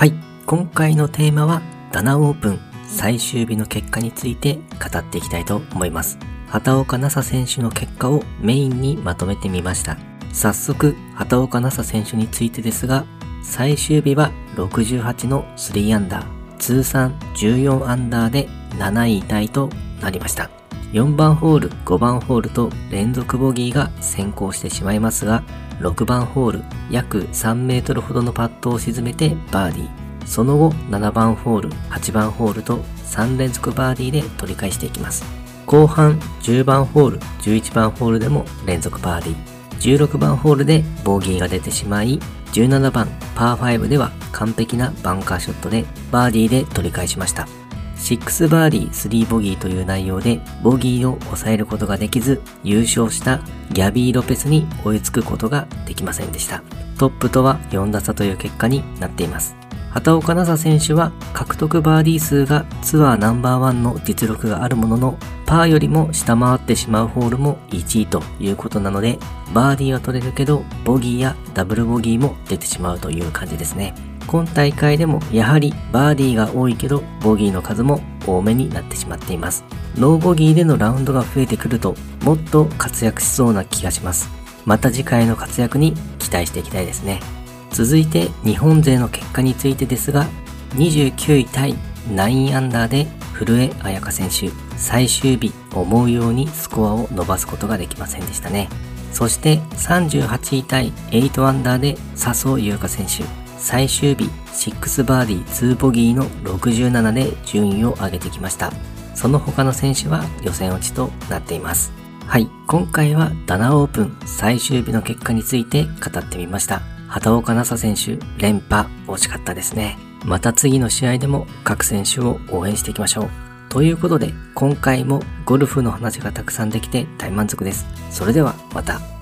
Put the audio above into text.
はい、今回のテーマはダナオープン最終日の結果について語っていきたいと思います。畑岡奈紗選手の結果をメインにまとめてみました。早速、畑岡奈紗選手についてですが、最終日は68の3アンダー、通算14アンダーで7位タイとなりました。4番ホール、5番ホールと連続ボギーが先行してしまいますが、6番ホール、約3メートルほどのパットを沈めてバーディー。その後、7番ホール、8番ホールと3連続バーディーで取り返していきます。後半、10番ホール、11番ホールでも連続バーディー。16番ホールでボギーが出てしまい、17番パー5では完璧なバンカーショットでバーディーで取り返しました。6バーディー3ボギーという内容でボギーを抑えることができず優勝したギャビー・ロペスに追いつくことができませんでした。トップとは4打差という結果になっています。畑岡奈紗選手は獲得バーディー数がツアーナンバーワンの実力があるもののパーよりも下回ってしまうホールも1位ということなのでバーディーは取れるけどボギーやダブルボギーも出てしまうという感じですね。今大会でもやはりバーディーが多いけどボギーの数も多めになってしまっています。ノーボギーでのラウンドが増えてくるともっと活躍しそうな気がします。また次回の活躍に期待していきたいですね。続いて日本勢の結果についてですが29位タイ9アンダーで古江彩佳選手最終日思うようにスコアを伸ばすことができませんでしたね。そして38位タイ8アンダーで笹生優花選手最終日6バーディー2ボギーの67で順位を上げてきました。その他の選手は予選落ちとなっています。はい、今回はダナオープン最終日の結果について語ってみました。畑岡奈紗選手連覇惜しかったですね。また次の試合でも各選手を応援していきましょう。ということで今回もゴルフの話がたくさんできて大満足です。それではまた。